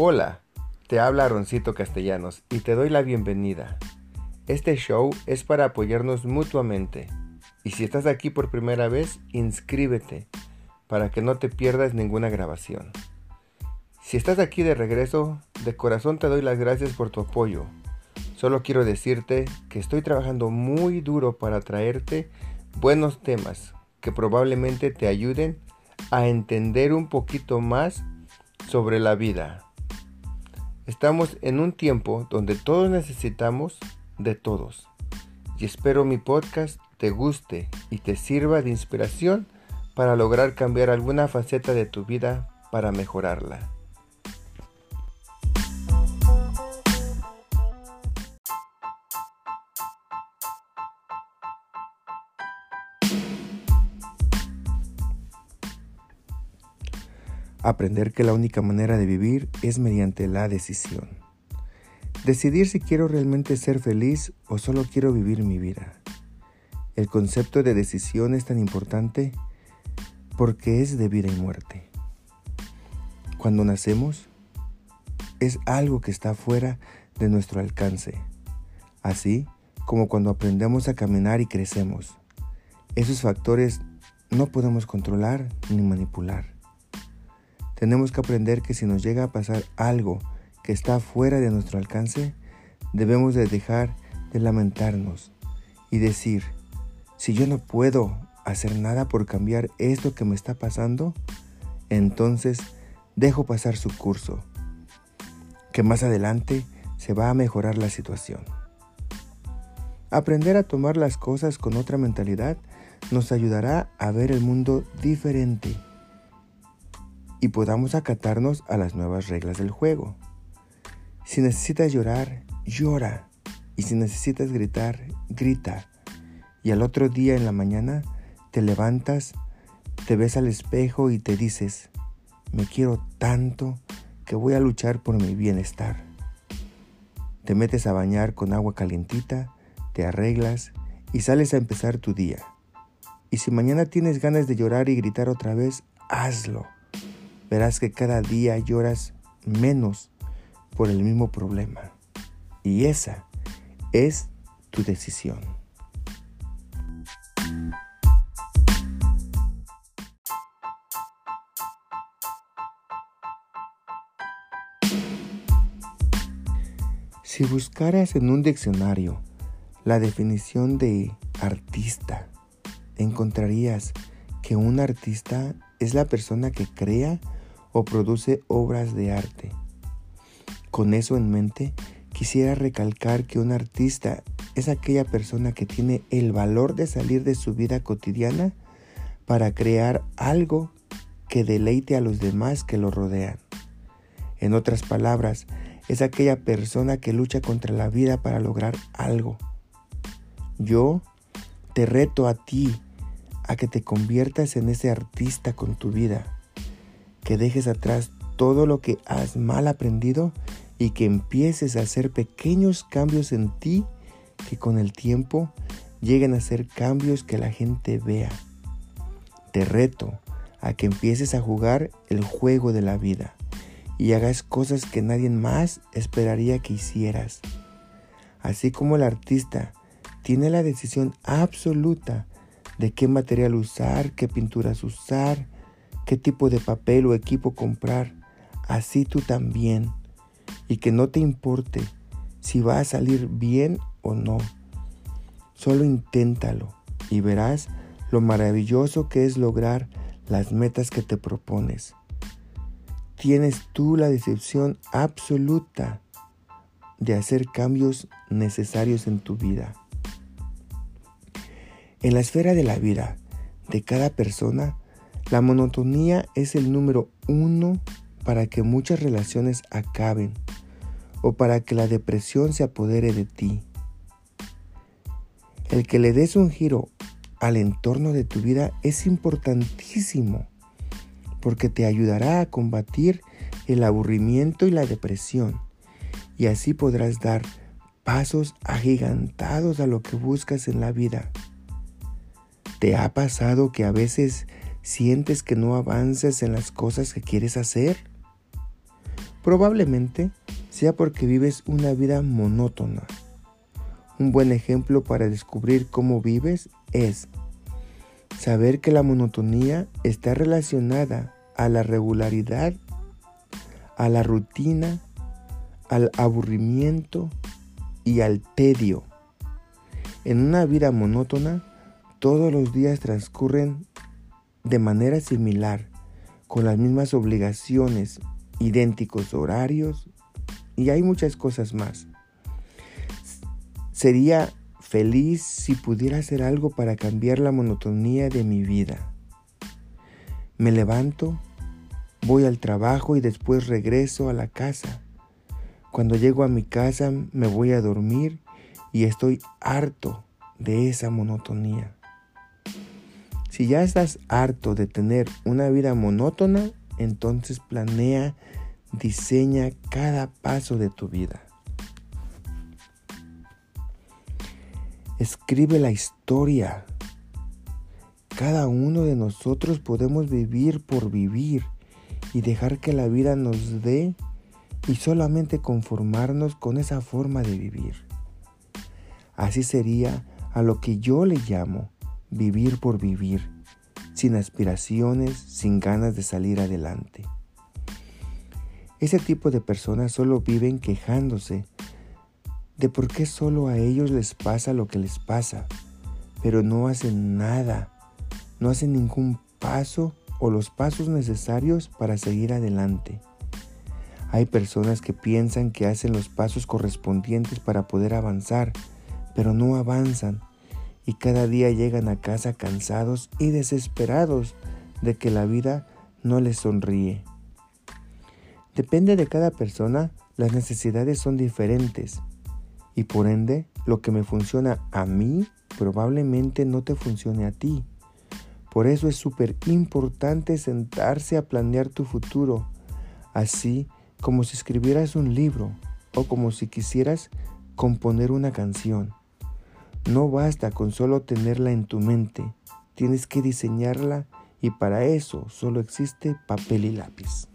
Hola, te habla Aroncito Castellanos y te doy la bienvenida. Este show es para apoyarnos mutuamente. Y si estás aquí por primera vez, inscríbete para que no te pierdas ninguna grabación. Si estás aquí de regreso, de corazón te doy las gracias por tu apoyo. Solo quiero decirte que estoy trabajando muy duro para traerte buenos temas que probablemente te ayuden a entender un poquito más sobre la vida. Estamos en un tiempo donde todos necesitamos de todos. Y espero mi podcast te guste y te sirva de inspiración para lograr cambiar alguna faceta de tu vida para mejorarla. Aprender que la única manera de vivir es mediante la decisión. Decidir si quiero realmente ser feliz o solo quiero vivir mi vida. El concepto de decisión es tan importante porque es de vida y muerte. Cuando nacemos, es algo que está fuera de nuestro alcance, así como cuando aprendemos a caminar y crecemos. Esos factores no podemos controlar ni manipular. Tenemos que aprender que si nos llega a pasar algo que está fuera de nuestro alcance, debemos de dejar de lamentarnos y decir, si yo no puedo hacer nada por cambiar esto que me está pasando, entonces dejo pasar su curso, que más adelante se va a mejorar la situación. Aprender a tomar las cosas con otra mentalidad nos ayudará a ver el mundo diferente y podamos acatarnos a las nuevas reglas del juego. Si necesitas llorar, llora. Y si necesitas gritar, grita. Y al otro día en la mañana te levantas, te ves al espejo y te dices, me quiero tanto que voy a luchar por mi bienestar. Te metes a bañar con agua calientita, te arreglas y sales a empezar tu día. Y si mañana tienes ganas de llorar y gritar otra vez, hazlo verás que cada día lloras menos por el mismo problema. Y esa es tu decisión. Si buscaras en un diccionario la definición de artista, encontrarías que un artista es la persona que crea o produce obras de arte. Con eso en mente, quisiera recalcar que un artista es aquella persona que tiene el valor de salir de su vida cotidiana para crear algo que deleite a los demás que lo rodean. En otras palabras, es aquella persona que lucha contra la vida para lograr algo. Yo te reto a ti a que te conviertas en ese artista con tu vida que dejes atrás todo lo que has mal aprendido y que empieces a hacer pequeños cambios en ti que con el tiempo lleguen a ser cambios que la gente vea. Te reto a que empieces a jugar el juego de la vida y hagas cosas que nadie más esperaría que hicieras. Así como el artista tiene la decisión absoluta de qué material usar, qué pinturas usar, qué tipo de papel o equipo comprar, así tú también. Y que no te importe si va a salir bien o no. Solo inténtalo y verás lo maravilloso que es lograr las metas que te propones. Tienes tú la decepción absoluta de hacer cambios necesarios en tu vida. En la esfera de la vida de cada persona, la monotonía es el número uno para que muchas relaciones acaben o para que la depresión se apodere de ti. El que le des un giro al entorno de tu vida es importantísimo porque te ayudará a combatir el aburrimiento y la depresión y así podrás dar pasos agigantados a lo que buscas en la vida. ¿Te ha pasado que a veces sientes que no avances en las cosas que quieres hacer? Probablemente sea porque vives una vida monótona. Un buen ejemplo para descubrir cómo vives es saber que la monotonía está relacionada a la regularidad, a la rutina, al aburrimiento y al tedio. En una vida monótona, todos los días transcurren de manera similar, con las mismas obligaciones, idénticos horarios y hay muchas cosas más. Sería feliz si pudiera hacer algo para cambiar la monotonía de mi vida. Me levanto, voy al trabajo y después regreso a la casa. Cuando llego a mi casa me voy a dormir y estoy harto de esa monotonía. Si ya estás harto de tener una vida monótona, entonces planea, diseña cada paso de tu vida. Escribe la historia. Cada uno de nosotros podemos vivir por vivir y dejar que la vida nos dé y solamente conformarnos con esa forma de vivir. Así sería a lo que yo le llamo vivir por vivir, sin aspiraciones, sin ganas de salir adelante. Ese tipo de personas solo viven quejándose de por qué solo a ellos les pasa lo que les pasa, pero no hacen nada, no hacen ningún paso o los pasos necesarios para seguir adelante. Hay personas que piensan que hacen los pasos correspondientes para poder avanzar, pero no avanzan y cada día llegan a casa cansados y desesperados de que la vida no les sonríe. Depende de cada persona, las necesidades son diferentes y por ende lo que me funciona a mí probablemente no te funcione a ti. Por eso es súper importante sentarse a planear tu futuro, así como si escribieras un libro o como si quisieras componer una canción. No basta con solo tenerla en tu mente, tienes que diseñarla y para eso solo existe papel y lápiz.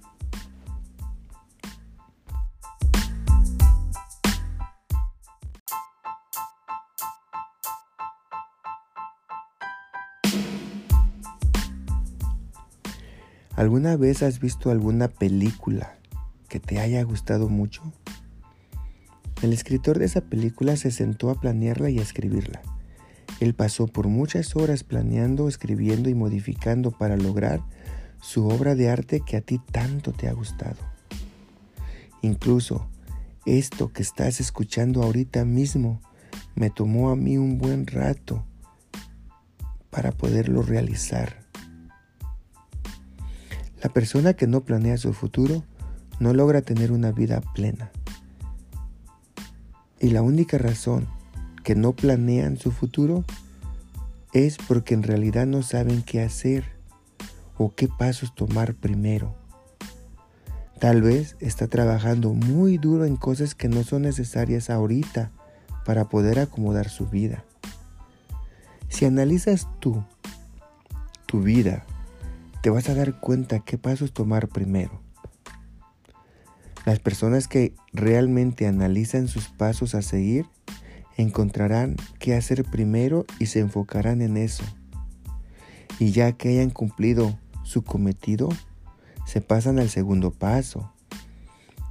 ¿Alguna vez has visto alguna película que te haya gustado mucho? El escritor de esa película se sentó a planearla y a escribirla. Él pasó por muchas horas planeando, escribiendo y modificando para lograr su obra de arte que a ti tanto te ha gustado. Incluso esto que estás escuchando ahorita mismo me tomó a mí un buen rato para poderlo realizar. La persona que no planea su futuro no logra tener una vida plena. Y la única razón que no planean su futuro es porque en realidad no saben qué hacer o qué pasos tomar primero. Tal vez está trabajando muy duro en cosas que no son necesarias ahorita para poder acomodar su vida. Si analizas tú tu vida te vas a dar cuenta qué pasos tomar primero. Las personas que realmente analizan sus pasos a seguir encontrarán qué hacer primero y se enfocarán en eso. Y ya que hayan cumplido su cometido, se pasan al segundo paso.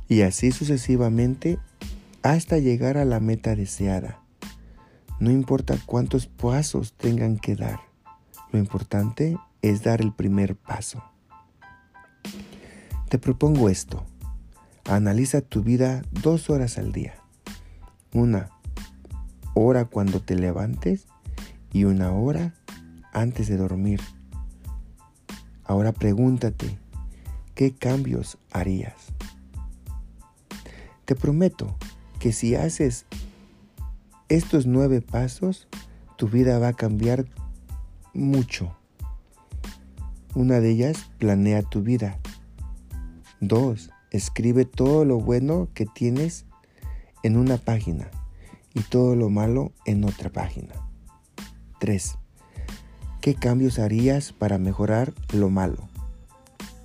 Y así sucesivamente hasta llegar a la meta deseada. No importa cuántos pasos tengan que dar. Lo importante es dar el primer paso. Te propongo esto. Analiza tu vida dos horas al día. Una hora cuando te levantes y una hora antes de dormir. Ahora pregúntate, ¿qué cambios harías? Te prometo que si haces estos nueve pasos, tu vida va a cambiar mucho. Una de ellas, planea tu vida. Dos, escribe todo lo bueno que tienes en una página y todo lo malo en otra página. Tres, ¿qué cambios harías para mejorar lo malo?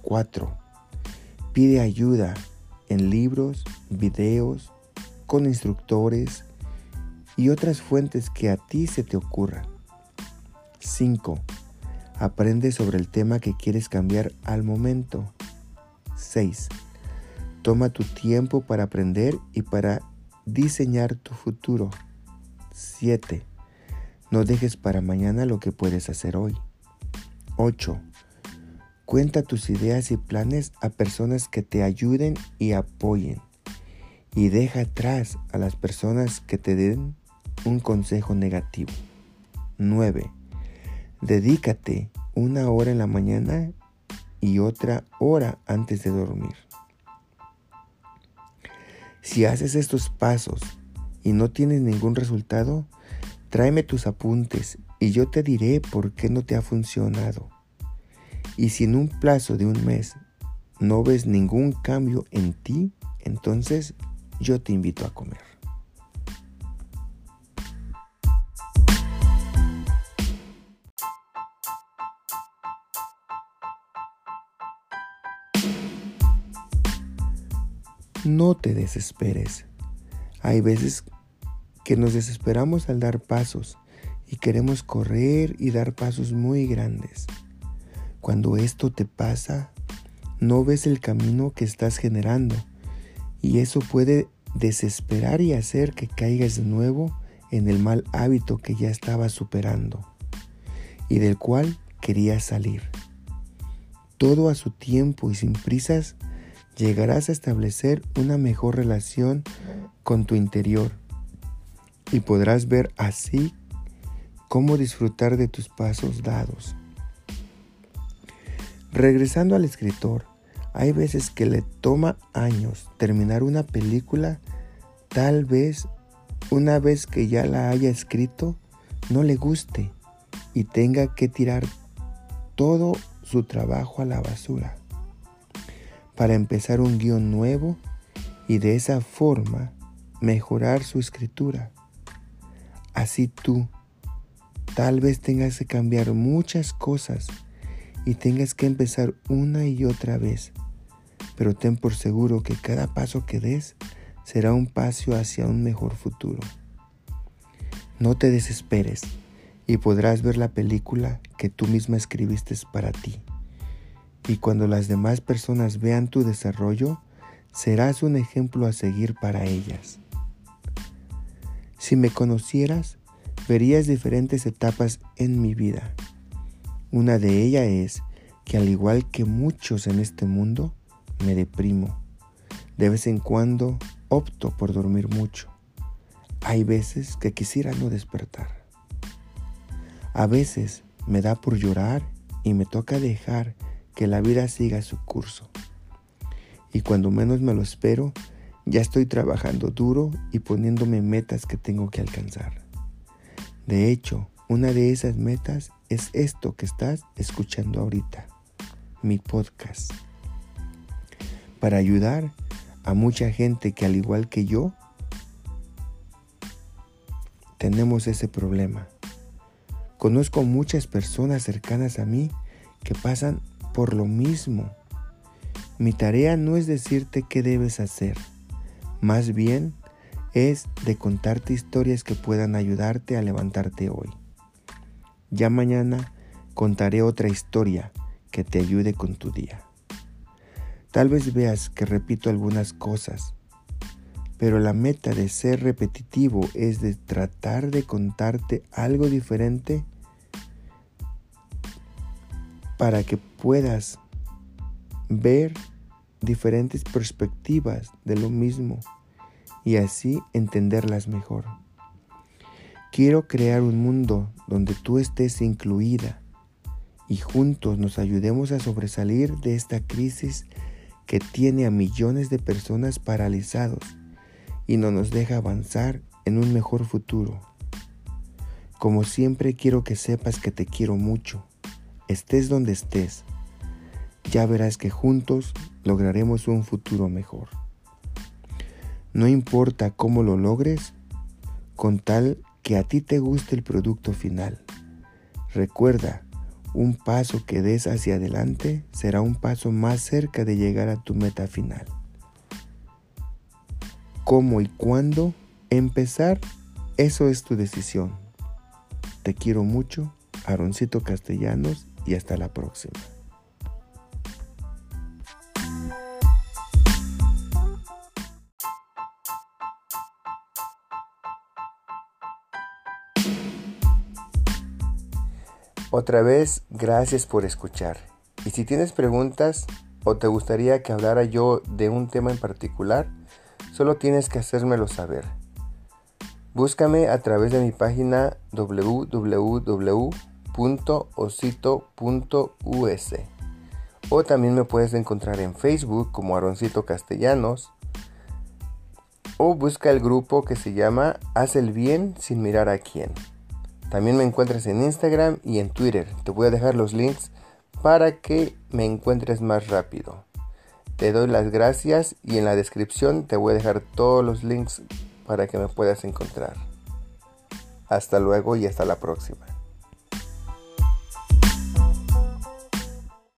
Cuatro, pide ayuda en libros, videos, con instructores y otras fuentes que a ti se te ocurran. 5. Aprende sobre el tema que quieres cambiar al momento. 6. Toma tu tiempo para aprender y para diseñar tu futuro. 7. No dejes para mañana lo que puedes hacer hoy. 8. Cuenta tus ideas y planes a personas que te ayuden y apoyen. Y deja atrás a las personas que te den un consejo negativo. 9. Dedícate una hora en la mañana y otra hora antes de dormir. Si haces estos pasos y no tienes ningún resultado, tráeme tus apuntes y yo te diré por qué no te ha funcionado. Y si en un plazo de un mes no ves ningún cambio en ti, entonces yo te invito a comer. No te desesperes. Hay veces que nos desesperamos al dar pasos y queremos correr y dar pasos muy grandes. Cuando esto te pasa, no ves el camino que estás generando y eso puede desesperar y hacer que caigas de nuevo en el mal hábito que ya estabas superando y del cual querías salir. Todo a su tiempo y sin prisas llegarás a establecer una mejor relación con tu interior y podrás ver así cómo disfrutar de tus pasos dados. Regresando al escritor, hay veces que le toma años terminar una película, tal vez una vez que ya la haya escrito, no le guste y tenga que tirar todo su trabajo a la basura para empezar un guion nuevo y de esa forma mejorar su escritura. Así tú tal vez tengas que cambiar muchas cosas y tengas que empezar una y otra vez, pero ten por seguro que cada paso que des será un paso hacia un mejor futuro. No te desesperes y podrás ver la película que tú misma escribiste para ti y cuando las demás personas vean tu desarrollo, serás un ejemplo a seguir para ellas. Si me conocieras, verías diferentes etapas en mi vida. Una de ellas es que al igual que muchos en este mundo, me deprimo. De vez en cuando opto por dormir mucho. Hay veces que quisiera no despertar. A veces me da por llorar y me toca dejar que la vida siga su curso. Y cuando menos me lo espero, ya estoy trabajando duro y poniéndome metas que tengo que alcanzar. De hecho, una de esas metas es esto que estás escuchando ahorita, mi podcast. Para ayudar a mucha gente que al igual que yo, tenemos ese problema. Conozco muchas personas cercanas a mí que pasan por lo mismo. Mi tarea no es decirte qué debes hacer, más bien es de contarte historias que puedan ayudarte a levantarte hoy. Ya mañana contaré otra historia que te ayude con tu día. Tal vez veas que repito algunas cosas, pero la meta de ser repetitivo es de tratar de contarte algo diferente para que puedas ver diferentes perspectivas de lo mismo y así entenderlas mejor. Quiero crear un mundo donde tú estés incluida y juntos nos ayudemos a sobresalir de esta crisis que tiene a millones de personas paralizados y no nos deja avanzar en un mejor futuro. Como siempre quiero que sepas que te quiero mucho estés donde estés, ya verás que juntos lograremos un futuro mejor. No importa cómo lo logres, con tal que a ti te guste el producto final. Recuerda, un paso que des hacia adelante será un paso más cerca de llegar a tu meta final. cómo y cuándo empezar, eso es tu decisión. Te quiero mucho, Aroncito Castellanos, y hasta la próxima. Otra vez, gracias por escuchar. Y si tienes preguntas o te gustaría que hablara yo de un tema en particular, solo tienes que hacérmelo saber. Búscame a través de mi página www.osito.us o también me puedes encontrar en Facebook como Aroncito Castellanos o busca el grupo que se llama Haz el bien sin mirar a quién. También me encuentras en Instagram y en Twitter. Te voy a dejar los links para que me encuentres más rápido. Te doy las gracias y en la descripción te voy a dejar todos los links para que me puedas encontrar. Hasta luego y hasta la próxima.